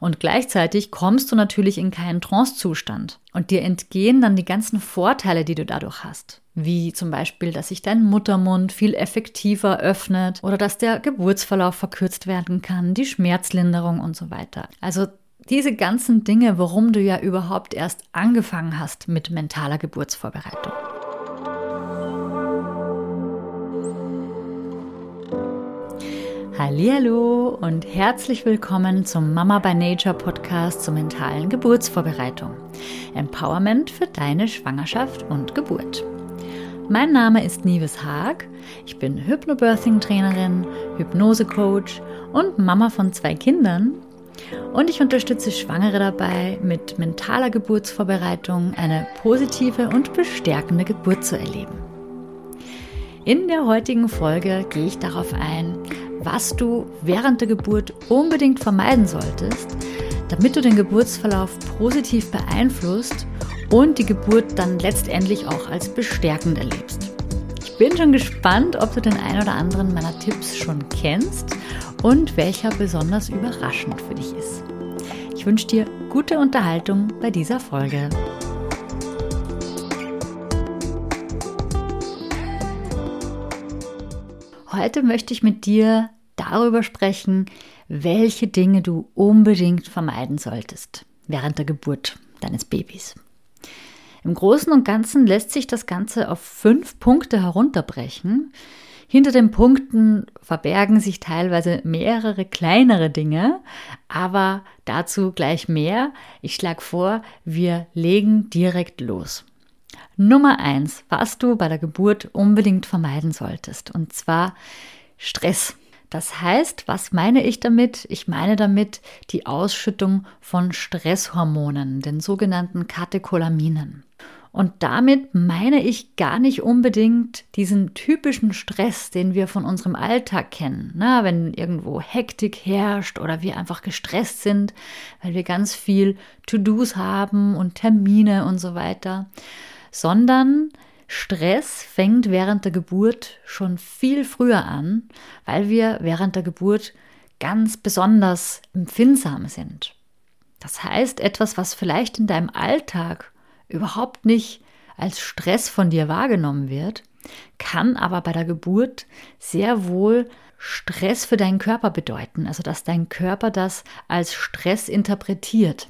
Und gleichzeitig kommst du natürlich in keinen Trancezustand. Und dir entgehen dann die ganzen Vorteile, die du dadurch hast. Wie zum Beispiel, dass sich dein Muttermund viel effektiver öffnet oder dass der Geburtsverlauf verkürzt werden kann, die Schmerzlinderung und so weiter. Also diese ganzen Dinge, warum du ja überhaupt erst angefangen hast mit mentaler Geburtsvorbereitung. Hallo und herzlich willkommen zum Mama by Nature Podcast zur mentalen Geburtsvorbereitung. Empowerment für deine Schwangerschaft und Geburt. Mein Name ist Nives Haag. Ich bin Hypnobirthing Trainerin, Hypnose-Coach und Mama von zwei Kindern. Und ich unterstütze Schwangere dabei, mit mentaler Geburtsvorbereitung eine positive und bestärkende Geburt zu erleben. In der heutigen Folge gehe ich darauf ein, was du während der Geburt unbedingt vermeiden solltest, damit du den Geburtsverlauf positiv beeinflusst und die Geburt dann letztendlich auch als bestärkend erlebst. Ich bin schon gespannt, ob du den ein oder anderen meiner Tipps schon kennst und welcher besonders überraschend für dich ist. Ich wünsche dir gute Unterhaltung bei dieser Folge. Heute möchte ich mit dir darüber sprechen, welche Dinge du unbedingt vermeiden solltest während der Geburt deines Babys. Im Großen und Ganzen lässt sich das Ganze auf fünf Punkte herunterbrechen. Hinter den Punkten verbergen sich teilweise mehrere kleinere Dinge, aber dazu gleich mehr. Ich schlage vor, wir legen direkt los. Nummer eins, was du bei der Geburt unbedingt vermeiden solltest, und zwar Stress. Das heißt, was meine ich damit? Ich meine damit die Ausschüttung von Stresshormonen, den sogenannten Katecholaminen. Und damit meine ich gar nicht unbedingt diesen typischen Stress, den wir von unserem Alltag kennen. Na, wenn irgendwo Hektik herrscht oder wir einfach gestresst sind, weil wir ganz viel To-Dos haben und Termine und so weiter, sondern Stress fängt während der Geburt schon viel früher an, weil wir während der Geburt ganz besonders empfindsam sind. Das heißt, etwas, was vielleicht in deinem Alltag überhaupt nicht als Stress von dir wahrgenommen wird, kann aber bei der Geburt sehr wohl Stress für deinen Körper bedeuten, also dass dein Körper das als Stress interpretiert,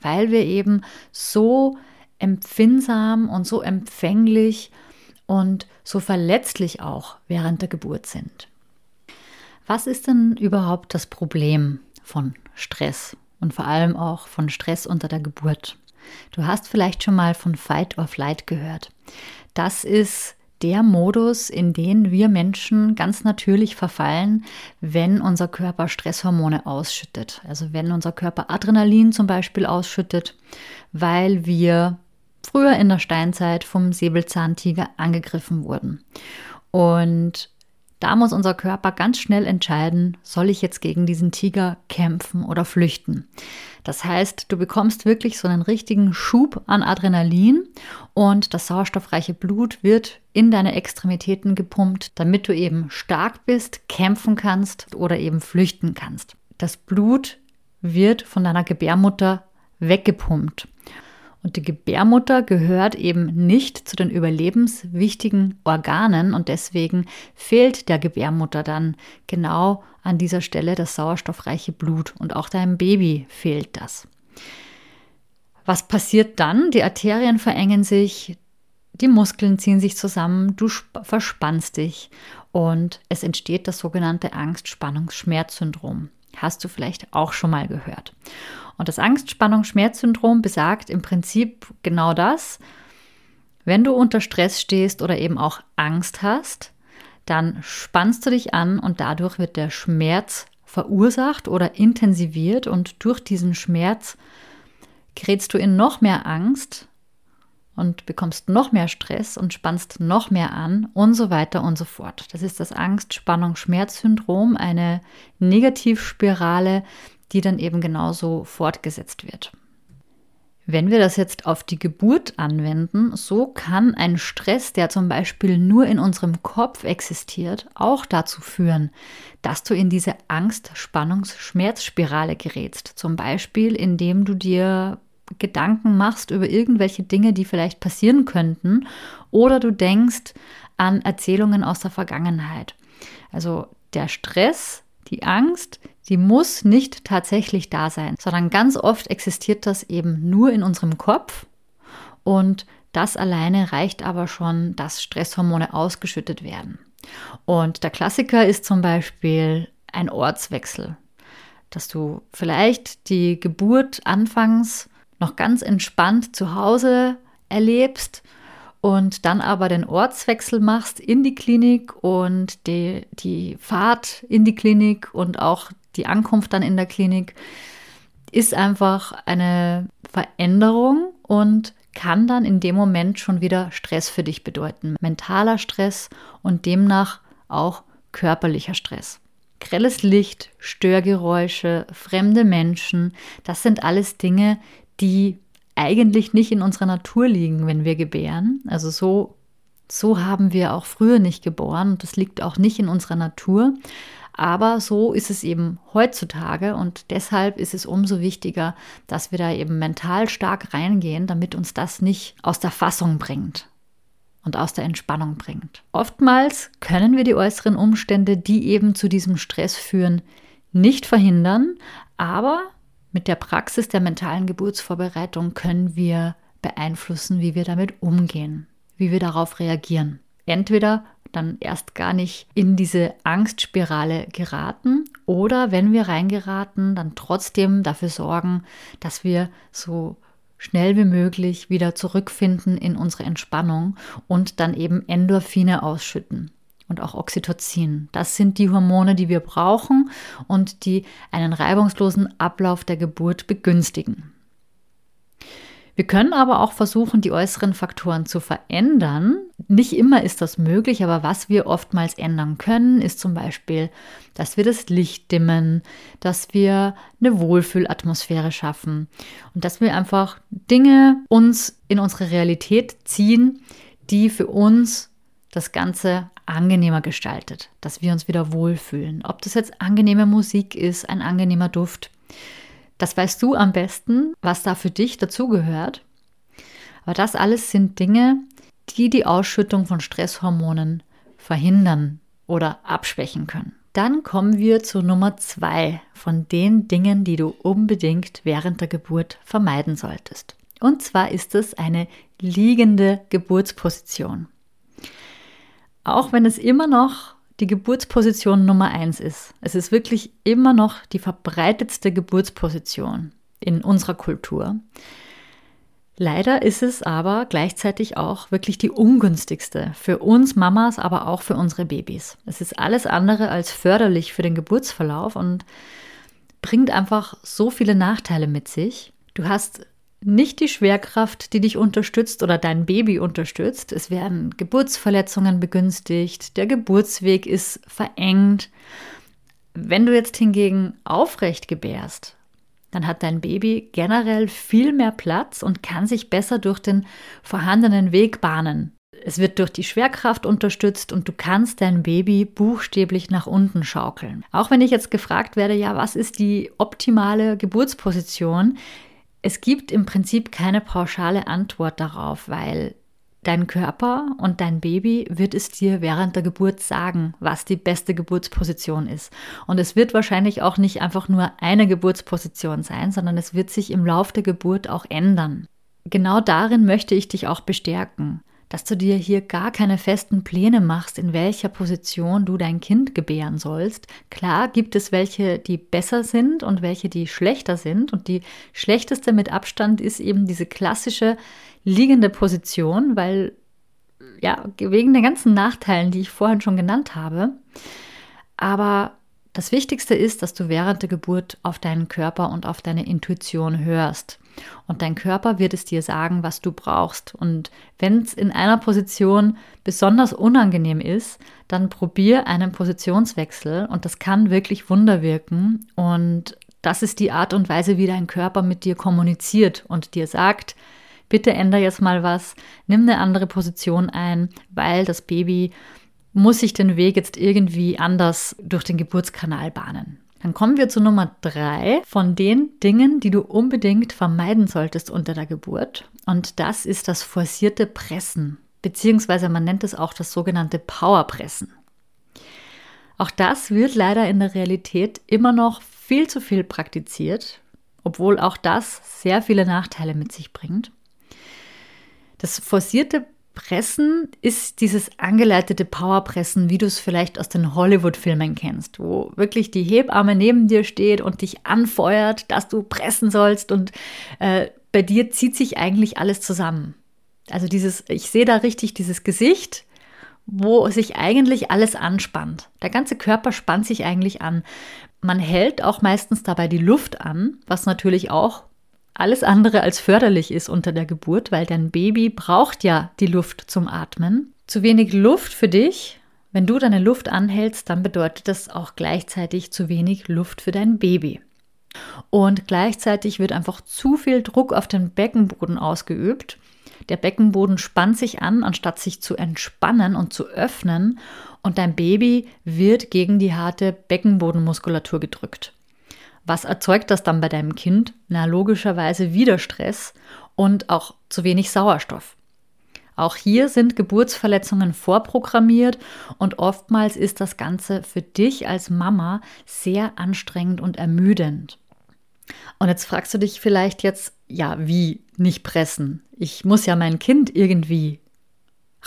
weil wir eben so empfindsam und so empfänglich und so verletzlich auch während der Geburt sind. Was ist denn überhaupt das Problem von Stress und vor allem auch von Stress unter der Geburt? Du hast vielleicht schon mal von Fight or Flight gehört. Das ist der Modus, in den wir Menschen ganz natürlich verfallen, wenn unser Körper Stresshormone ausschüttet. Also wenn unser Körper Adrenalin zum Beispiel ausschüttet, weil wir früher in der Steinzeit vom Säbelzahntiger angegriffen wurden. Und da muss unser Körper ganz schnell entscheiden, soll ich jetzt gegen diesen Tiger kämpfen oder flüchten. Das heißt, du bekommst wirklich so einen richtigen Schub an Adrenalin und das sauerstoffreiche Blut wird in deine Extremitäten gepumpt, damit du eben stark bist, kämpfen kannst oder eben flüchten kannst. Das Blut wird von deiner Gebärmutter weggepumpt. Und die Gebärmutter gehört eben nicht zu den überlebenswichtigen Organen und deswegen fehlt der Gebärmutter dann genau an dieser Stelle das sauerstoffreiche Blut und auch deinem Baby fehlt das. Was passiert dann? Die Arterien verengen sich, die Muskeln ziehen sich zusammen, du verspannst dich und es entsteht das sogenannte Angst-Spannungs-Schmerz-Syndrom. Hast du vielleicht auch schon mal gehört. Und das Angst-Spannung-Schmerz-Syndrom besagt im Prinzip genau das. Wenn du unter Stress stehst oder eben auch Angst hast, dann spannst du dich an und dadurch wird der Schmerz verursacht oder intensiviert und durch diesen Schmerz gerätst du in noch mehr Angst und bekommst noch mehr Stress und spannst noch mehr an und so weiter und so fort. Das ist das Angst-Spannung-Schmerz-Syndrom, eine Negativspirale, die dann eben genauso fortgesetzt wird. Wenn wir das jetzt auf die Geburt anwenden, so kann ein Stress, der zum Beispiel nur in unserem Kopf existiert, auch dazu führen, dass du in diese Angst-, Spannungs-, Schmerzspirale gerätst. Zum Beispiel, indem du dir Gedanken machst über irgendwelche Dinge, die vielleicht passieren könnten, oder du denkst an Erzählungen aus der Vergangenheit. Also der Stress, die Angst, die muss nicht tatsächlich da sein, sondern ganz oft existiert das eben nur in unserem Kopf und das alleine reicht aber schon, dass Stresshormone ausgeschüttet werden. Und der Klassiker ist zum Beispiel ein Ortswechsel, dass du vielleicht die Geburt anfangs noch ganz entspannt zu Hause erlebst und dann aber den Ortswechsel machst in die Klinik und die, die Fahrt in die Klinik und auch die Ankunft dann in der Klinik ist einfach eine Veränderung und kann dann in dem Moment schon wieder Stress für dich bedeuten. Mentaler Stress und demnach auch körperlicher Stress. Grelles Licht, Störgeräusche, fremde Menschen, das sind alles Dinge, die eigentlich nicht in unserer Natur liegen, wenn wir gebären. Also so, so haben wir auch früher nicht geboren und das liegt auch nicht in unserer Natur. Aber so ist es eben heutzutage und deshalb ist es umso wichtiger, dass wir da eben mental stark reingehen, damit uns das nicht aus der Fassung bringt und aus der Entspannung bringt. Oftmals können wir die äußeren Umstände, die eben zu diesem Stress führen, nicht verhindern, aber mit der Praxis der mentalen Geburtsvorbereitung können wir beeinflussen, wie wir damit umgehen, wie wir darauf reagieren. Entweder dann erst gar nicht in diese Angstspirale geraten oder wenn wir reingeraten, dann trotzdem dafür sorgen, dass wir so schnell wie möglich wieder zurückfinden in unsere Entspannung und dann eben Endorphine ausschütten und auch Oxytocin. Das sind die Hormone, die wir brauchen und die einen reibungslosen Ablauf der Geburt begünstigen. Wir können aber auch versuchen, die äußeren Faktoren zu verändern. Nicht immer ist das möglich, aber was wir oftmals ändern können, ist zum Beispiel, dass wir das Licht dimmen, dass wir eine Wohlfühlatmosphäre schaffen und dass wir einfach Dinge uns in unsere Realität ziehen, die für uns das Ganze angenehmer gestaltet, dass wir uns wieder wohlfühlen. Ob das jetzt angenehme Musik ist, ein angenehmer Duft, das weißt du am besten, was da für dich dazugehört. Aber das alles sind Dinge, die die Ausschüttung von Stresshormonen verhindern oder abschwächen können. Dann kommen wir zu Nummer zwei von den Dingen, die du unbedingt während der Geburt vermeiden solltest. Und zwar ist es eine liegende Geburtsposition auch wenn es immer noch die Geburtsposition Nummer eins ist. Es ist wirklich immer noch die verbreitetste Geburtsposition in unserer Kultur. Leider ist es aber gleichzeitig auch wirklich die ungünstigste für uns Mamas, aber auch für unsere Babys. Es ist alles andere als förderlich für den Geburtsverlauf und bringt einfach so viele Nachteile mit sich. Du hast nicht die Schwerkraft, die dich unterstützt oder dein Baby unterstützt. Es werden Geburtsverletzungen begünstigt, der Geburtsweg ist verengt. Wenn du jetzt hingegen aufrecht gebärst, dann hat dein Baby generell viel mehr Platz und kann sich besser durch den vorhandenen Weg bahnen. Es wird durch die Schwerkraft unterstützt und du kannst dein Baby buchstäblich nach unten schaukeln. Auch wenn ich jetzt gefragt werde, ja, was ist die optimale Geburtsposition? Es gibt im Prinzip keine pauschale Antwort darauf, weil dein Körper und dein Baby wird es dir während der Geburt sagen, was die beste Geburtsposition ist. Und es wird wahrscheinlich auch nicht einfach nur eine Geburtsposition sein, sondern es wird sich im Lauf der Geburt auch ändern. Genau darin möchte ich dich auch bestärken dass du dir hier gar keine festen Pläne machst, in welcher Position du dein Kind gebären sollst. Klar gibt es welche, die besser sind und welche, die schlechter sind. Und die schlechteste mit Abstand ist eben diese klassische liegende Position, weil ja, wegen den ganzen Nachteilen, die ich vorhin schon genannt habe. Aber das Wichtigste ist, dass du während der Geburt auf deinen Körper und auf deine Intuition hörst. Und dein Körper wird es dir sagen, was du brauchst. Und wenn es in einer Position besonders unangenehm ist, dann probier einen Positionswechsel und das kann wirklich Wunder wirken. Und das ist die Art und Weise, wie dein Körper mit dir kommuniziert und dir sagt, bitte ändere jetzt mal was, nimm eine andere Position ein, weil das Baby muss sich den Weg jetzt irgendwie anders durch den Geburtskanal bahnen. Dann kommen wir zu Nummer drei von den Dingen, die du unbedingt vermeiden solltest unter der Geburt. Und das ist das forcierte Pressen, beziehungsweise man nennt es auch das sogenannte Powerpressen. Auch das wird leider in der Realität immer noch viel zu viel praktiziert, obwohl auch das sehr viele Nachteile mit sich bringt. Das forcierte Pressen ist dieses angeleitete Powerpressen, wie du es vielleicht aus den Hollywood-Filmen kennst, wo wirklich die Hebamme neben dir steht und dich anfeuert, dass du pressen sollst und äh, bei dir zieht sich eigentlich alles zusammen. Also dieses, ich sehe da richtig dieses Gesicht, wo sich eigentlich alles anspannt. Der ganze Körper spannt sich eigentlich an. Man hält auch meistens dabei die Luft an, was natürlich auch alles andere als förderlich ist unter der Geburt, weil dein Baby braucht ja die Luft zum Atmen. Zu wenig Luft für dich, wenn du deine Luft anhältst, dann bedeutet das auch gleichzeitig zu wenig Luft für dein Baby. Und gleichzeitig wird einfach zu viel Druck auf den Beckenboden ausgeübt. Der Beckenboden spannt sich an, anstatt sich zu entspannen und zu öffnen. Und dein Baby wird gegen die harte Beckenbodenmuskulatur gedrückt. Was erzeugt das dann bei deinem Kind? Na, logischerweise wieder Stress und auch zu wenig Sauerstoff. Auch hier sind Geburtsverletzungen vorprogrammiert und oftmals ist das Ganze für dich als Mama sehr anstrengend und ermüdend. Und jetzt fragst du dich vielleicht jetzt, ja, wie nicht pressen? Ich muss ja mein Kind irgendwie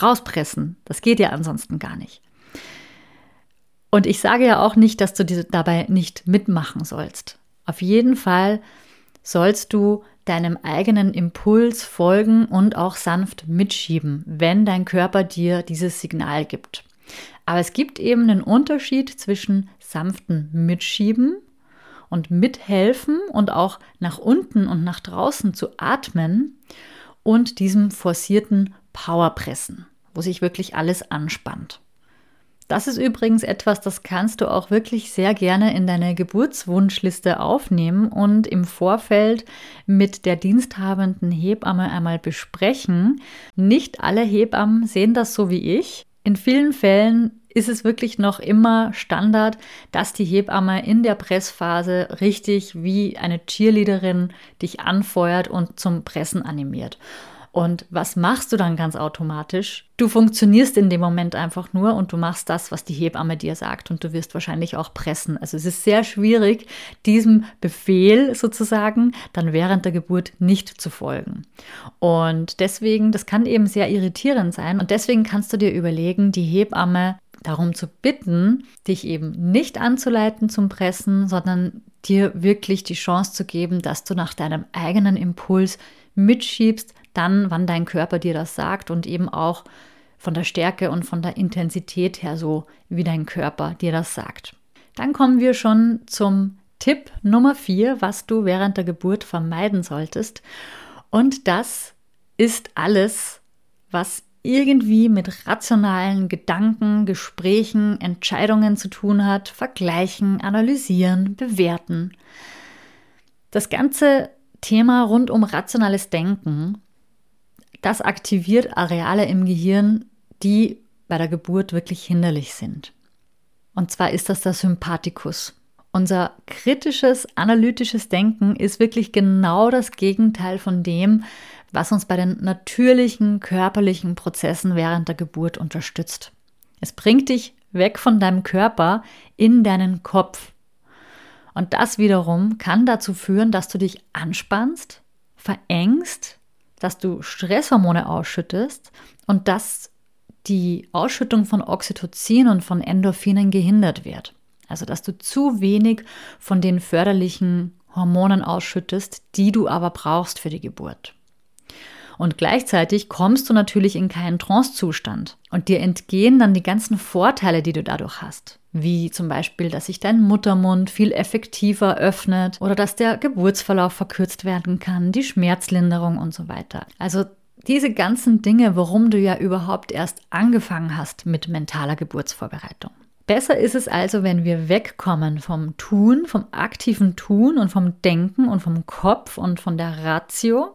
rauspressen. Das geht ja ansonsten gar nicht. Und ich sage ja auch nicht, dass du dabei nicht mitmachen sollst. Auf jeden Fall sollst du deinem eigenen Impuls folgen und auch sanft mitschieben, wenn dein Körper dir dieses Signal gibt. Aber es gibt eben einen Unterschied zwischen sanften Mitschieben und mithelfen und auch nach unten und nach draußen zu atmen und diesem forcierten Powerpressen, wo sich wirklich alles anspannt. Das ist übrigens etwas, das kannst du auch wirklich sehr gerne in deine Geburtswunschliste aufnehmen und im Vorfeld mit der diensthabenden Hebamme einmal besprechen. Nicht alle Hebammen sehen das so wie ich. In vielen Fällen ist es wirklich noch immer Standard, dass die Hebamme in der Pressphase richtig wie eine Cheerleaderin dich anfeuert und zum Pressen animiert. Und was machst du dann ganz automatisch? Du funktionierst in dem Moment einfach nur und du machst das, was die Hebamme dir sagt und du wirst wahrscheinlich auch pressen. Also es ist sehr schwierig, diesem Befehl sozusagen dann während der Geburt nicht zu folgen. Und deswegen, das kann eben sehr irritierend sein und deswegen kannst du dir überlegen, die Hebamme darum zu bitten, dich eben nicht anzuleiten zum Pressen, sondern dir wirklich die Chance zu geben, dass du nach deinem eigenen Impuls mitschiebst, dann, wann dein Körper dir das sagt und eben auch von der Stärke und von der Intensität her so, wie dein Körper dir das sagt. Dann kommen wir schon zum Tipp Nummer vier, was du während der Geburt vermeiden solltest. Und das ist alles, was irgendwie mit rationalen Gedanken, Gesprächen, Entscheidungen zu tun hat, vergleichen, analysieren, bewerten. Das ganze Thema rund um rationales Denken das aktiviert Areale im Gehirn, die bei der Geburt wirklich hinderlich sind. Und zwar ist das der Sympathikus. Unser kritisches, analytisches Denken ist wirklich genau das Gegenteil von dem, was uns bei den natürlichen körperlichen Prozessen während der Geburt unterstützt. Es bringt dich weg von deinem Körper in deinen Kopf. Und das wiederum kann dazu führen, dass du dich anspannst, verengst dass du Stresshormone ausschüttest und dass die Ausschüttung von Oxytocin und von Endorphinen gehindert wird. Also dass du zu wenig von den förderlichen Hormonen ausschüttest, die du aber brauchst für die Geburt. Und gleichzeitig kommst du natürlich in keinen Trancezustand und dir entgehen dann die ganzen Vorteile, die du dadurch hast. Wie zum Beispiel, dass sich dein Muttermund viel effektiver öffnet oder dass der Geburtsverlauf verkürzt werden kann, die Schmerzlinderung und so weiter. Also diese ganzen Dinge, warum du ja überhaupt erst angefangen hast mit mentaler Geburtsvorbereitung. Besser ist es also, wenn wir wegkommen vom Tun, vom aktiven Tun und vom Denken und vom Kopf und von der Ratio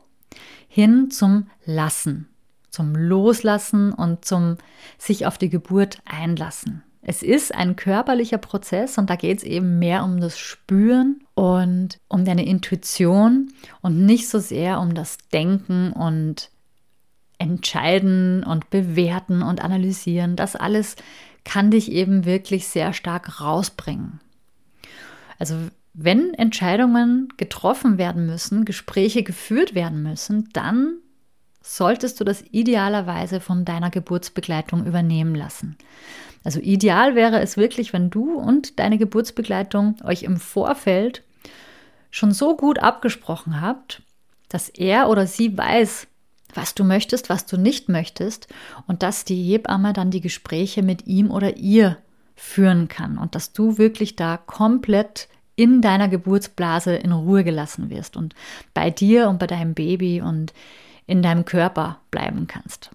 hin zum Lassen, zum Loslassen und zum sich auf die Geburt einlassen. Es ist ein körperlicher Prozess und da geht es eben mehr um das Spüren und um deine Intuition und nicht so sehr um das Denken und Entscheiden und Bewerten und Analysieren. Das alles kann dich eben wirklich sehr stark rausbringen. Also wenn Entscheidungen getroffen werden müssen, Gespräche geführt werden müssen, dann solltest du das idealerweise von deiner Geburtsbegleitung übernehmen lassen. Also ideal wäre es wirklich, wenn du und deine Geburtsbegleitung euch im Vorfeld schon so gut abgesprochen habt, dass er oder sie weiß, was du möchtest, was du nicht möchtest und dass die Hebamme dann die Gespräche mit ihm oder ihr führen kann und dass du wirklich da komplett in deiner Geburtsblase in Ruhe gelassen wirst und bei dir und bei deinem Baby und in deinem Körper bleiben kannst.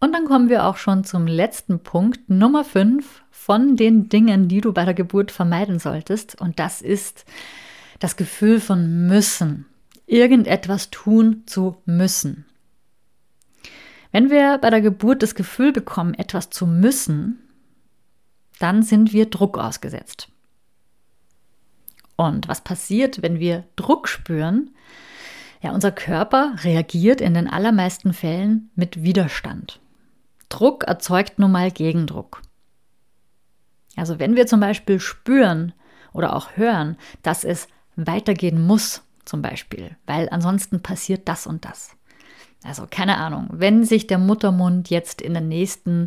Und dann kommen wir auch schon zum letzten Punkt, Nummer 5 von den Dingen, die du bei der Geburt vermeiden solltest. Und das ist das Gefühl von müssen. Irgendetwas tun zu müssen. Wenn wir bei der Geburt das Gefühl bekommen, etwas zu müssen, dann sind wir Druck ausgesetzt. Und was passiert, wenn wir Druck spüren? Ja, unser Körper reagiert in den allermeisten Fällen mit Widerstand. Druck erzeugt nun mal Gegendruck. Also wenn wir zum Beispiel spüren oder auch hören, dass es weitergehen muss, zum Beispiel, weil ansonsten passiert das und das, also keine Ahnung, wenn sich der Muttermund jetzt in den nächsten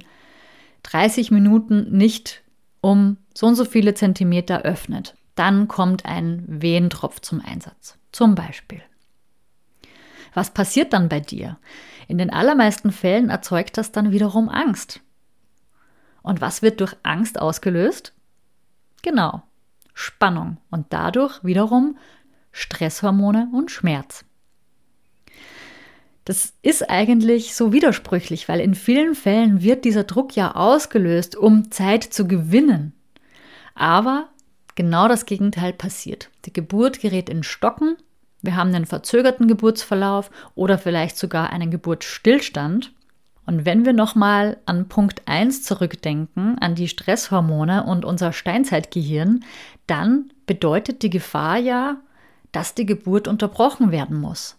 30 Minuten nicht um so und so viele Zentimeter öffnet, dann kommt ein Wehentropf zum Einsatz. Zum Beispiel. Was passiert dann bei dir? In den allermeisten Fällen erzeugt das dann wiederum Angst. Und was wird durch Angst ausgelöst? Genau, Spannung und dadurch wiederum Stresshormone und Schmerz. Das ist eigentlich so widersprüchlich, weil in vielen Fällen wird dieser Druck ja ausgelöst, um Zeit zu gewinnen. Aber genau das Gegenteil passiert. Die Geburt gerät in Stocken, wir haben einen verzögerten Geburtsverlauf oder vielleicht sogar einen Geburtsstillstand. Und wenn wir nochmal an Punkt 1 zurückdenken, an die Stresshormone und unser Steinzeitgehirn, dann bedeutet die Gefahr ja, dass die Geburt unterbrochen werden muss.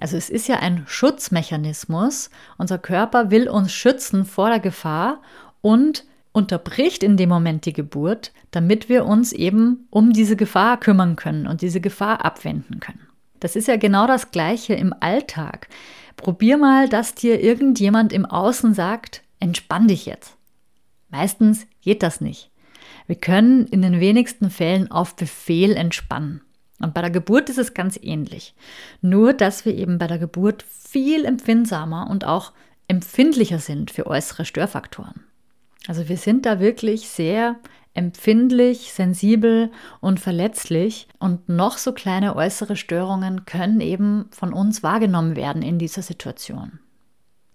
Also es ist ja ein Schutzmechanismus. Unser Körper will uns schützen vor der Gefahr und unterbricht in dem Moment die Geburt, damit wir uns eben um diese Gefahr kümmern können und diese Gefahr abwenden können. Das ist ja genau das Gleiche im Alltag. Probier mal, dass dir irgendjemand im Außen sagt, entspann dich jetzt. Meistens geht das nicht. Wir können in den wenigsten Fällen auf Befehl entspannen. Und bei der Geburt ist es ganz ähnlich. Nur, dass wir eben bei der Geburt viel empfindsamer und auch empfindlicher sind für äußere Störfaktoren. Also wir sind da wirklich sehr empfindlich, sensibel und verletzlich und noch so kleine äußere Störungen können eben von uns wahrgenommen werden in dieser Situation.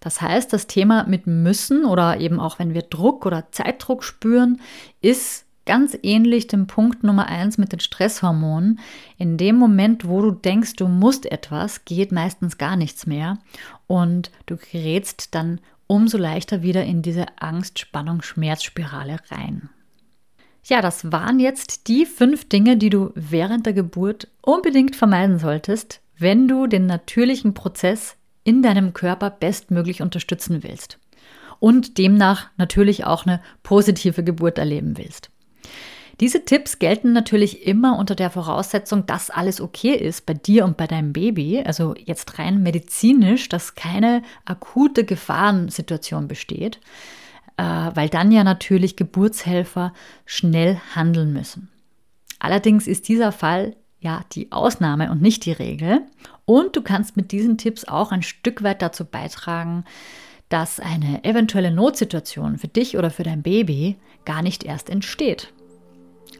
Das heißt, das Thema mit müssen oder eben auch wenn wir Druck oder Zeitdruck spüren, ist Ganz ähnlich dem Punkt Nummer eins mit den Stresshormonen. In dem Moment, wo du denkst, du musst etwas, geht meistens gar nichts mehr und du gerätst dann umso leichter wieder in diese Angst, Spannung, Schmerzspirale rein. Ja, das waren jetzt die fünf Dinge, die du während der Geburt unbedingt vermeiden solltest, wenn du den natürlichen Prozess in deinem Körper bestmöglich unterstützen willst und demnach natürlich auch eine positive Geburt erleben willst. Diese Tipps gelten natürlich immer unter der Voraussetzung, dass alles okay ist bei dir und bei deinem Baby. Also jetzt rein medizinisch, dass keine akute Gefahrensituation besteht, äh, weil dann ja natürlich Geburtshelfer schnell handeln müssen. Allerdings ist dieser Fall ja die Ausnahme und nicht die Regel. Und du kannst mit diesen Tipps auch ein Stück weit dazu beitragen, dass eine eventuelle Notsituation für dich oder für dein Baby gar nicht erst entsteht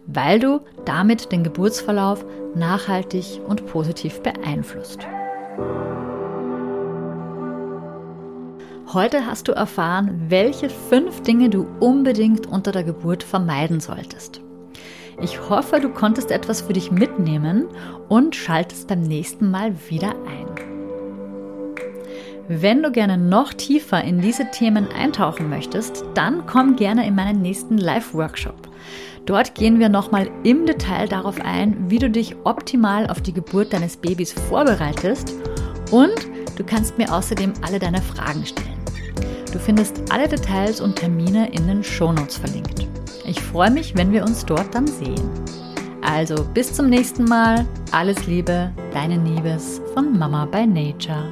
weil du damit den Geburtsverlauf nachhaltig und positiv beeinflusst. Heute hast du erfahren, welche fünf Dinge du unbedingt unter der Geburt vermeiden solltest. Ich hoffe, du konntest etwas für dich mitnehmen und schaltest beim nächsten Mal wieder ein. Wenn du gerne noch tiefer in diese Themen eintauchen möchtest, dann komm gerne in meinen nächsten Live-Workshop. Dort gehen wir nochmal im Detail darauf ein, wie du dich optimal auf die Geburt deines Babys vorbereitest und du kannst mir außerdem alle deine Fragen stellen. Du findest alle Details und Termine in den Shownotes verlinkt. Ich freue mich, wenn wir uns dort dann sehen. Also bis zum nächsten Mal. Alles Liebe, deine Liebes von Mama by Nature.